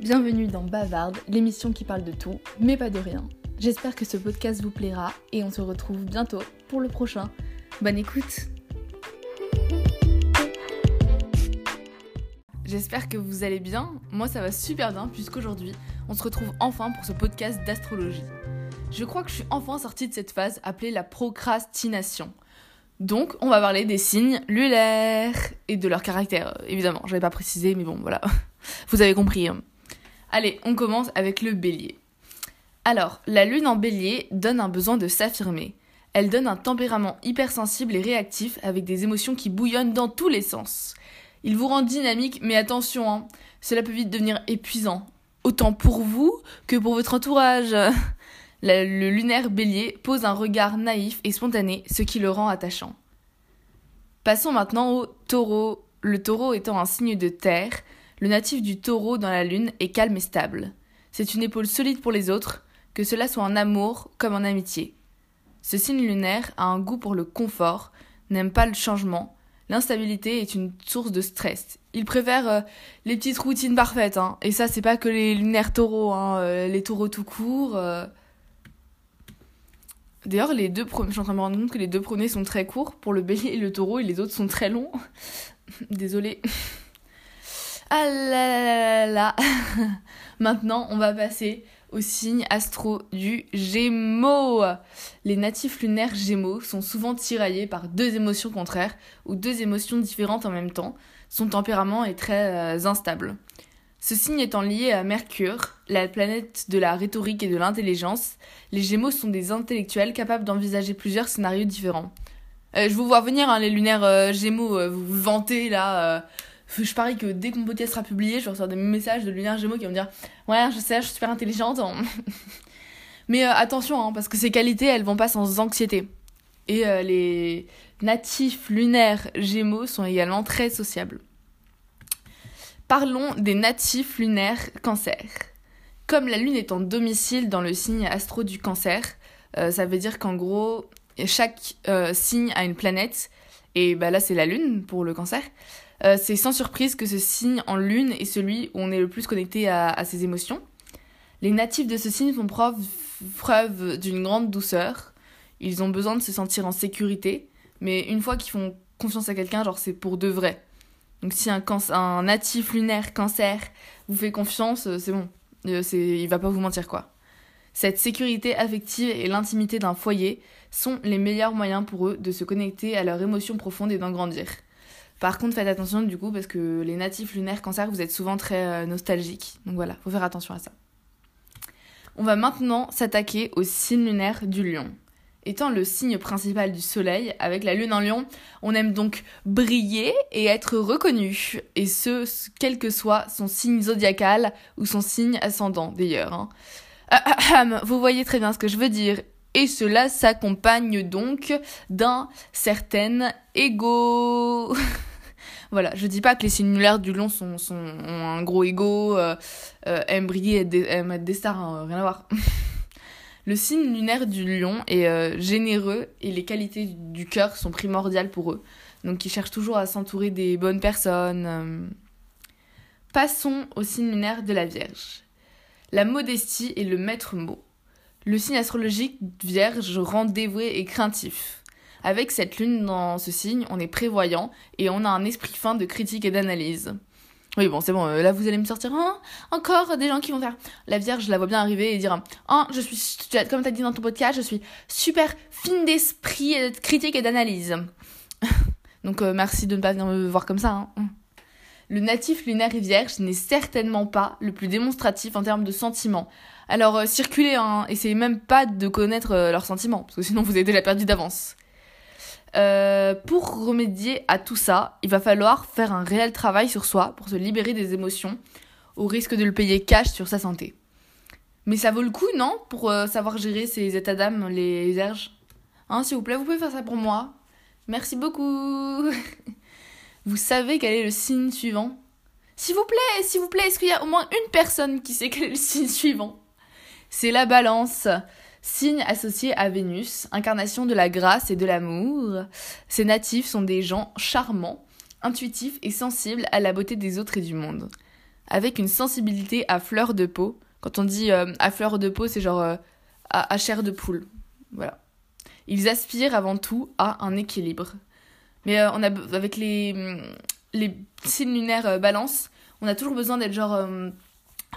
Bienvenue dans Bavarde, l'émission qui parle de tout, mais pas de rien. J'espère que ce podcast vous plaira et on se retrouve bientôt pour le prochain. Bonne écoute J'espère que vous allez bien. Moi ça va super bien puisqu'aujourd'hui on se retrouve enfin pour ce podcast d'astrologie. Je crois que je suis enfin sortie de cette phase appelée la procrastination. Donc, on va parler des signes lunaires et de leur caractère, évidemment. Je n'avais pas précisé, mais bon, voilà. Vous avez compris. Hein. Allez, on commence avec le bélier. Alors, la lune en bélier donne un besoin de s'affirmer. Elle donne un tempérament hypersensible et réactif avec des émotions qui bouillonnent dans tous les sens. Il vous rend dynamique, mais attention, hein, cela peut vite devenir épuisant. Autant pour vous que pour votre entourage. Le lunaire bélier pose un regard naïf et spontané, ce qui le rend attachant. Passons maintenant au taureau. Le taureau étant un signe de terre, le natif du taureau dans la lune est calme et stable. C'est une épaule solide pour les autres, que cela soit en amour comme en amitié. Ce signe lunaire a un goût pour le confort, n'aime pas le changement. L'instabilité est une source de stress. Il préfère euh, les petites routines parfaites, hein. et ça c'est pas que les lunaires taureaux, hein. euh, les taureaux tout court. Euh, D'ailleurs, les deux premiers, je suis en train de me rendre compte que les deux premiers sont très courts pour le bélier et le taureau, et les autres sont très longs. Désolée. Ah là là Maintenant, on va passer au signe astro du Gémeaux. Les natifs lunaires Gémeaux sont souvent tiraillés par deux émotions contraires ou deux émotions différentes en même temps. Son tempérament est très euh, instable. Ce signe étant lié à Mercure, la planète de la rhétorique et de l'intelligence, les Gémeaux sont des intellectuels capables d'envisager plusieurs scénarios différents. Euh, je vous vois venir, hein, les lunaires euh, Gémeaux, vous vous vantez là. Je parie que dès que mon podcast sera publié, je vais recevoir des messages de lunaires Gémeaux qui vont me dire Ouais, je sais, je suis super intelligente. Mais attention, hein, parce que ces qualités, elles vont pas sans anxiété. Et les natifs lunaires Gémeaux sont également très sociables. Parlons des natifs lunaires cancer. Comme la lune est en domicile dans le signe astro du cancer, euh, ça veut dire qu'en gros, chaque euh, signe a une planète, et bah là c'est la lune pour le cancer. Euh, c'est sans surprise que ce signe en lune est celui où on est le plus connecté à, ses émotions. Les natifs de ce signe font preuve, d'une grande douceur. Ils ont besoin de se sentir en sécurité, mais une fois qu'ils font confiance à quelqu'un, genre c'est pour de vrai. Donc si un, un natif lunaire cancer vous fait confiance, euh, c'est bon. Euh, il va pas vous mentir quoi. Cette sécurité affective et l'intimité d'un foyer sont les meilleurs moyens pour eux de se connecter à leurs émotions profondes et d'en grandir. Par contre, faites attention du coup parce que les natifs lunaires cancer, vous êtes souvent très euh, nostalgiques. Donc voilà, faut faire attention à ça. On va maintenant s'attaquer au signe lunaire du lion. Étant le signe principal du soleil, avec la lune en lion, on aime donc briller et être reconnu, et ce, quel que soit son signe zodiacal ou son signe ascendant d'ailleurs. Hein. Vous voyez très bien ce que je veux dire. Et cela s'accompagne donc d'un certain ego. voilà, je dis pas que les signes lunaires du lion sont, sont, ont un gros ego, euh, euh, aiment briller et aiment être des stars, hein, rien à voir. Le signe lunaire du lion est euh, généreux et les qualités du cœur sont primordiales pour eux. Donc ils cherchent toujours à s'entourer des bonnes personnes. Passons au signe lunaire de la Vierge. La modestie est le maître mot. Le signe astrologique Vierge rend dévoué et craintif. Avec cette lune dans ce signe, on est prévoyant et on a un esprit fin de critique et d'analyse. Oui, bon, c'est bon, euh, là vous allez me sortir hein, encore des gens qui vont faire la Vierge, je la vois bien arriver et dire Oh, je suis, comme tu as dit dans ton podcast, je suis super fine d'esprit, de critique et d'analyse. Donc euh, merci de ne pas venir me voir comme ça. Hein. Le natif lunaire et vierge n'est certainement pas le plus démonstratif en termes de sentiments. Alors euh, circulez, hein, essayez même pas de connaître leurs sentiments, parce que sinon vous avez déjà perdu d'avance. Euh, pour remédier à tout ça, il va falloir faire un réel travail sur soi pour se libérer des émotions, au risque de le payer cash sur sa santé. Mais ça vaut le coup, non Pour euh, savoir gérer ces états d'âme, les vierges Hein, s'il vous plaît, vous pouvez faire ça pour moi. Merci beaucoup. Vous savez quel est le signe suivant? S'il vous plaît, s'il vous plaît, est-ce qu'il y a au moins une personne qui sait quel est le signe suivant? C'est la balance. Signe associé à Vénus, incarnation de la grâce et de l'amour, ces natifs sont des gens charmants, intuitifs et sensibles à la beauté des autres et du monde. avec une sensibilité à fleur de peau. Quand on dit euh, à fleur de peau, c'est genre euh, à, chair de poule. Voilà. Ils aspirent avant tout à un équilibre. Mais euh, on a, avec les, les signes lunaires balance, on a toujours besoin d'être genre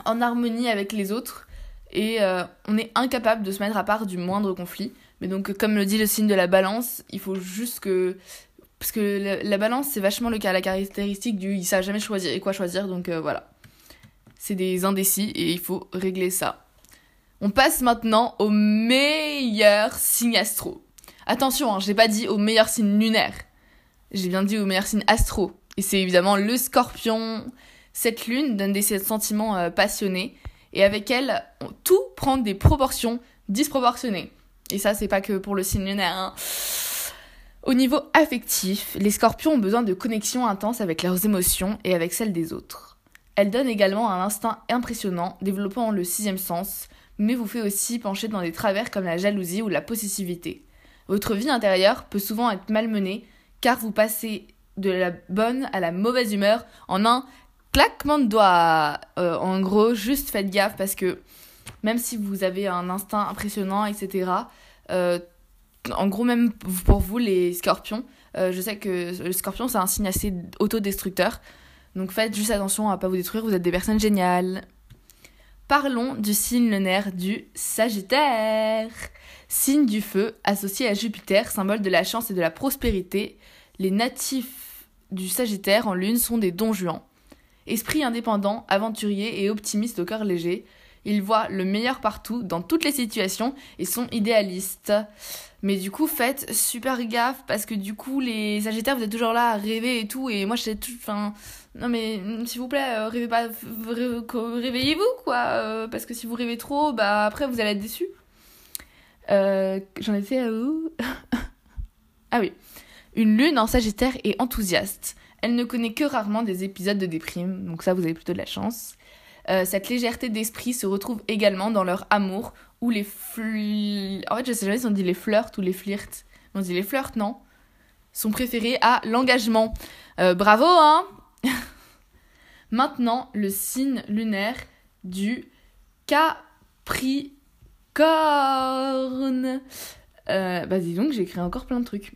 en harmonie avec les autres et on est incapable de se mettre à part du moindre conflit. Mais donc, comme le dit le signe de la balance, il faut juste que parce que la, balance, c'est vachement le cas, la caractéristique du il sait jamais choisir et quoi choisir, donc euh, voilà. C'est des indécis et il faut régler ça. On passe maintenant au meilleur signe astro. Attention, hein, j'ai pas dit au meilleur signe lunaire. J'ai bien dit au meilleur signe astro. Et c'est évidemment le scorpion. Cette lune donne des sentiments euh, passionnés et avec elle, tout prend des proportions disproportionnées. Et ça, c'est pas que pour le signe lunaire. Hein. Au niveau affectif, les scorpions ont besoin de connexion intense avec leurs émotions et avec celles des autres. Elle donne également un instinct impressionnant, développant le sixième sens, mais vous fait aussi pencher dans des travers comme la jalousie ou la possessivité. Votre vie intérieure peut souvent être malmenée, car vous passez de la bonne à la mauvaise humeur en un claquement de doigts. Euh, en gros, juste faites gaffe parce que même si vous avez un instinct impressionnant, etc., euh, en gros, même pour vous, les scorpions, euh, je sais que le scorpion, c'est un signe assez autodestructeur. Donc faites juste attention à pas vous détruire, vous êtes des personnes géniales. Parlons du signe lunaire du Sagittaire. Signe du feu, associé à Jupiter, symbole de la chance et de la prospérité. Les natifs du Sagittaire en lune sont des donjuans. Esprit indépendant, aventurier et optimiste au cœur léger, ils voient le meilleur partout, dans toutes les situations, et sont idéalistes. Mais du coup, faites super gaffe, parce que du coup, les Sagittaires, vous êtes toujours là à rêver et tout, et moi, j'étais tout... Enfin, non mais, s'il vous plaît, euh, rêvez pas... Réveillez-vous, quoi euh, Parce que si vous rêvez trop, bah après, vous allez être déçus. Euh, J'en étais à où? Ah oui. Une lune en Sagittaire est enthousiaste. Elle ne connaît que rarement des épisodes de déprime, donc ça, vous avez plutôt de la chance. Euh, cette légèreté d'esprit se retrouve également dans leur amour ou les flirts. En fait, je sais jamais si on dit les flirts ou les flirts. On dit les flirts, non? Sont préférés à l'engagement. Euh, bravo, hein? Maintenant, le signe lunaire du Capricorne. Euh, bah dis donc, j'ai encore plein de trucs.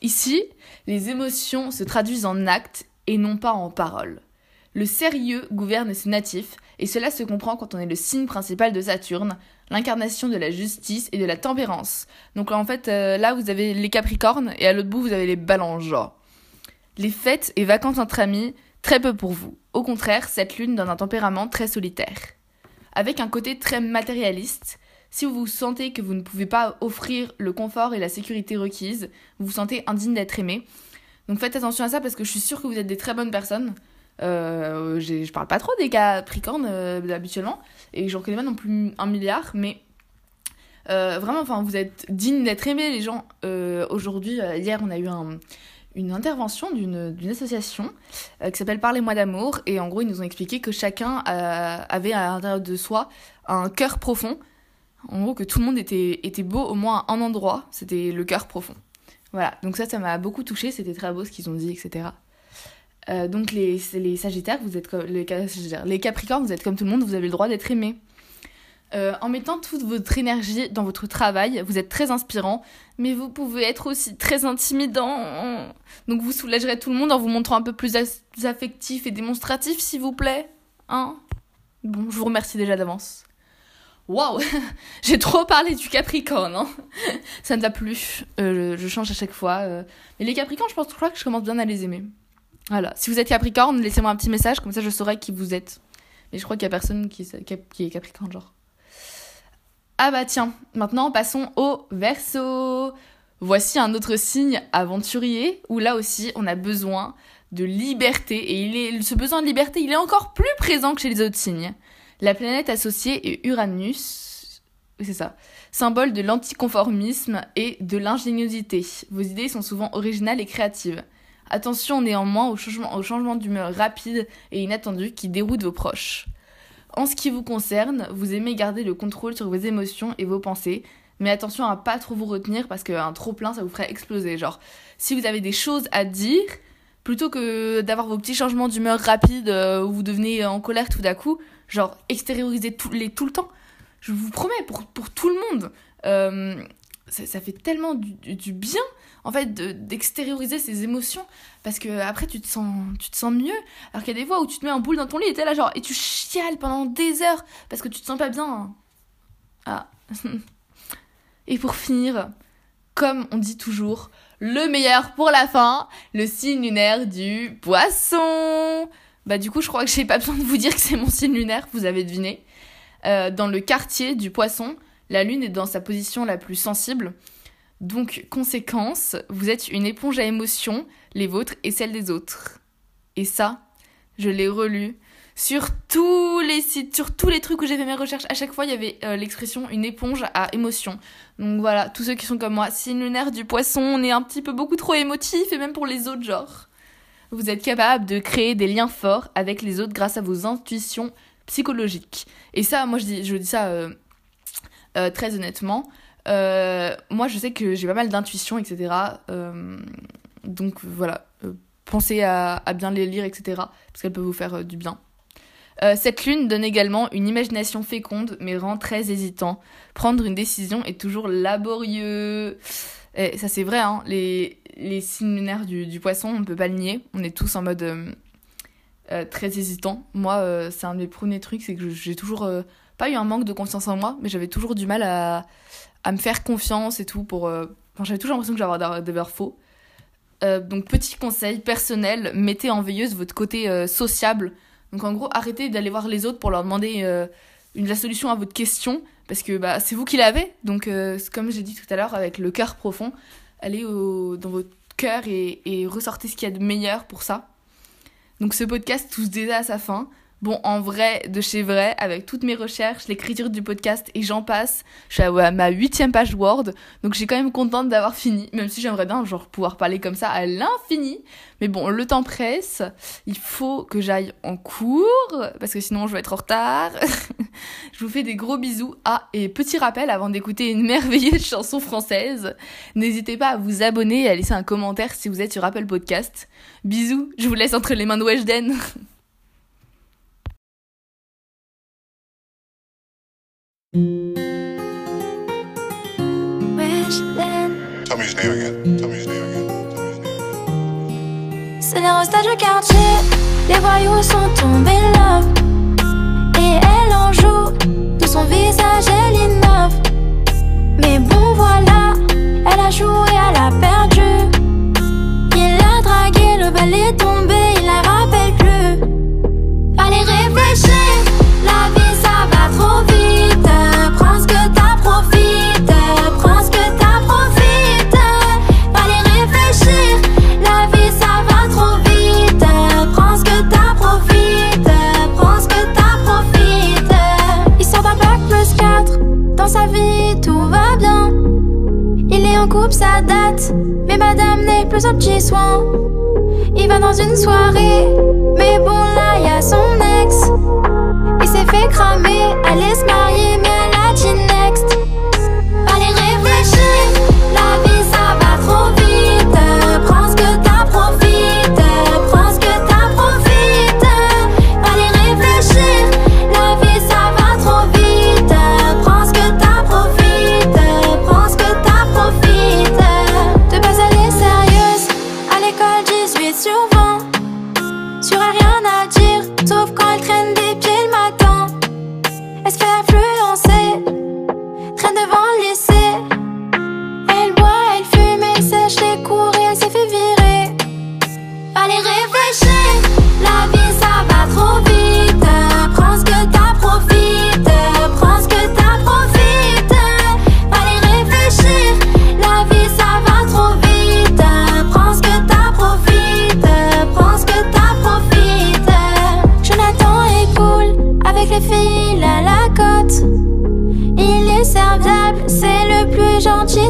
Ici, les émotions se traduisent en actes et non pas en paroles. Le sérieux gouverne ses natifs, et cela se comprend quand on est le signe principal de Saturne, l'incarnation de la justice et de la tempérance. Donc en fait, euh, là vous avez les Capricornes, et à l'autre bout vous avez les Balances, Les fêtes et vacances entre amis, très peu pour vous. Au contraire, cette lune donne un tempérament très solitaire. Avec un côté très matérialiste, si vous vous sentez que vous ne pouvez pas offrir le confort et la sécurité requises, vous vous sentez indigne d'être aimé. Donc faites attention à ça parce que je suis sûre que vous êtes des très bonnes personnes. Euh, je parle pas trop des Capricornes euh, habituellement, et j'en connais pas non plus un milliard, mais euh, vraiment, enfin, vous êtes digne d'être aimé, les gens. Euh, aujourd'hui, hier, on a eu un, une intervention d'une association qui s'appelle Parlez-moi d'amour, et en gros, ils nous ont expliqué que chacun avait à l'intérieur de soi un cœur profond. En gros, que tout le monde était, était beau au moins à un endroit, c'était le cœur profond. Voilà, donc ça, ça m'a beaucoup touché, c'était très beau ce qu'ils ont dit, etc. Euh, donc les, les Sagittaires, vous êtes comme, les Capricornes, vous êtes comme tout le monde, vous avez le droit d'être aimé. Euh, en mettant toute votre énergie dans votre travail, vous êtes très inspirant, mais vous pouvez être aussi très intimidant. Donc vous soulagerez tout le monde en vous montrant un peu plus affectif et démonstratif, s'il vous plaît. Hein? Bon, je vous remercie déjà d'avance. Waouh J'ai trop parlé du Capricorne, hein Ça ne va plus. Euh, je, change à chaque fois. Mais les Capricornes, je pense je crois que je commence bien à les aimer. Voilà. Si vous êtes Capricorne, laissez-moi un petit message, comme ça je saurai qui vous êtes. Mais je crois qu'il y a personne qui, est Capricorne, genre. Ah bah tiens, maintenant passons au Verseau. Voici un autre signe aventurier où là aussi on a besoin de liberté et ce besoin de liberté il est encore plus présent que chez les autres signes. La planète associée est Uranus, c'est ça, symbole de l'anticonformisme et de l'ingéniosité. Vos idées sont souvent originales et créatives. Attention néanmoins au changement, au changement d'humeur rapide et inattendu qui déroute vos proches. En ce qui vous concerne, vous aimez garder le contrôle sur vos émotions et vos pensées, mais attention à pas trop vous retenir parce qu'un trop plein ça vous ferait exploser. Genre, si vous avez des choses à dire, plutôt que d'avoir vos petits changements d'humeur rapides euh, où vous devenez en colère tout d'un coup, genre extériorisez tout, les tout le temps. Je vous promets, pour, pour tout le monde. Euh, ça, ça, fait tellement du, du bien en fait d'extérioriser ses émotions. Parce que après tu te sens tu te sens mieux. Alors qu'il y a des fois où tu te mets en boule dans ton lit et t'es là genre et tu chiales pendant des heures parce que tu te sens pas bien. Ah. Et pour finir comme on dit toujours le meilleur pour la fin le signe lunaire du poisson bah du coup je crois que j'ai pas besoin de vous dire que c'est mon signe lunaire vous avez deviné euh, dans le quartier du poisson la lune est dans sa position la plus sensible donc, conséquence, vous êtes une éponge à émotions, les vôtres et celles des autres. Et ça, je l'ai relu sur tous les sites, sur tous les trucs où j'ai fait mes recherches. À chaque fois, il y avait euh, l'expression une éponge à émotions. Donc voilà, tous ceux qui sont comme moi, si lunaire du poisson, on est un petit peu beaucoup trop émotif, et même pour les autres, genre. Vous êtes capable de créer des liens forts avec les autres grâce à vos intuitions psychologiques. Et ça, moi, je dis, je dis ça euh, euh, très honnêtement. Euh, moi, je sais que j'ai pas mal d'intuition, etc. Donc voilà, pensez à, bien les lire, etc. Parce qu'elles peuvent vous faire du bien. cette lune donne également une imagination féconde, mais rend très hésitant. Prendre une décision est toujours laborieux. Et ça, c'est vrai, hein, les, les signes lunaires du, du, poisson, on ne peut pas le nier. On est tous en mode très hésitant. Moi, c'est un de mes premiers trucs, c'est que j'ai toujours pas eu un manque de confiance en moi, mais j'avais toujours du mal à, à me faire confiance et tout pour euh, j'avais toujours l'impression que j'avais des verres faux euh, donc petit conseil personnel mettez en veilleuse votre côté euh, sociable donc en gros arrêtez d'aller voir les autres pour leur demander une, la solution à votre question parce que bah, c'est vous qui l'avez. Donc comme j'ai dit tout à l'heure avec le cœur profond allez au, dans votre cœur et, et ressortez ce qu'il y a de meilleur pour ça. Donc ce podcast touche déjà à sa fin Bon, en vrai, de chez vrai, avec toutes mes recherches, l'écriture du podcast et j'en passe, je suis à ma huitième page Word, donc j'ai quand même contente d'avoir fini, même si j'aimerais bien genre pouvoir parler comme ça à l'infini. Mais bon, le temps presse, il faut que j'aille en cours, parce que sinon je vais être en retard. je vous fais des gros bisous. Ah, et petit rappel avant d'écouter une merveilleuse chanson française, n'hésitez pas à vous abonner et à laisser un commentaire si vous êtes sur Apple Podcast. Bisous, je vous laisse entre les mains de Weshden. C'est les restes du quartier, les voyous sont tombés là. Et elle en joue, de son visage elle innove. Mais bon voilà, elle a joué, elle a perdu. Il a dragué, le bal est un petit soin. Il va dans une soirée. Mais bon, là, y a son ex. Il s'est fait cramer. Elle est se marier, mais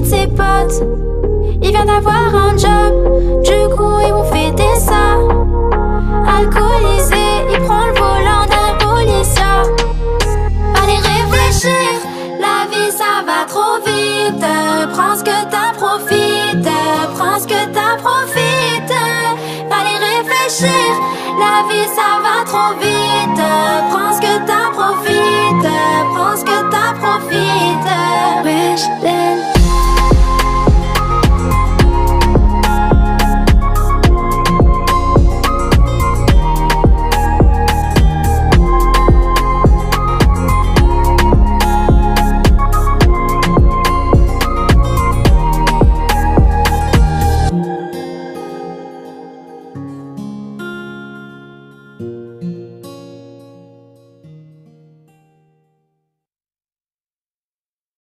ses potes. Il vient d'avoir un job, du coup ils vont fêter ça. Alcoolisé, il prend le volant d'un policier. Allez réfléchir, la vie ça va trop vite. Prends ce que t'as, profite. Prends ce que t'as, profite. Allez réfléchir, la vie ça va trop vite. Prends ce que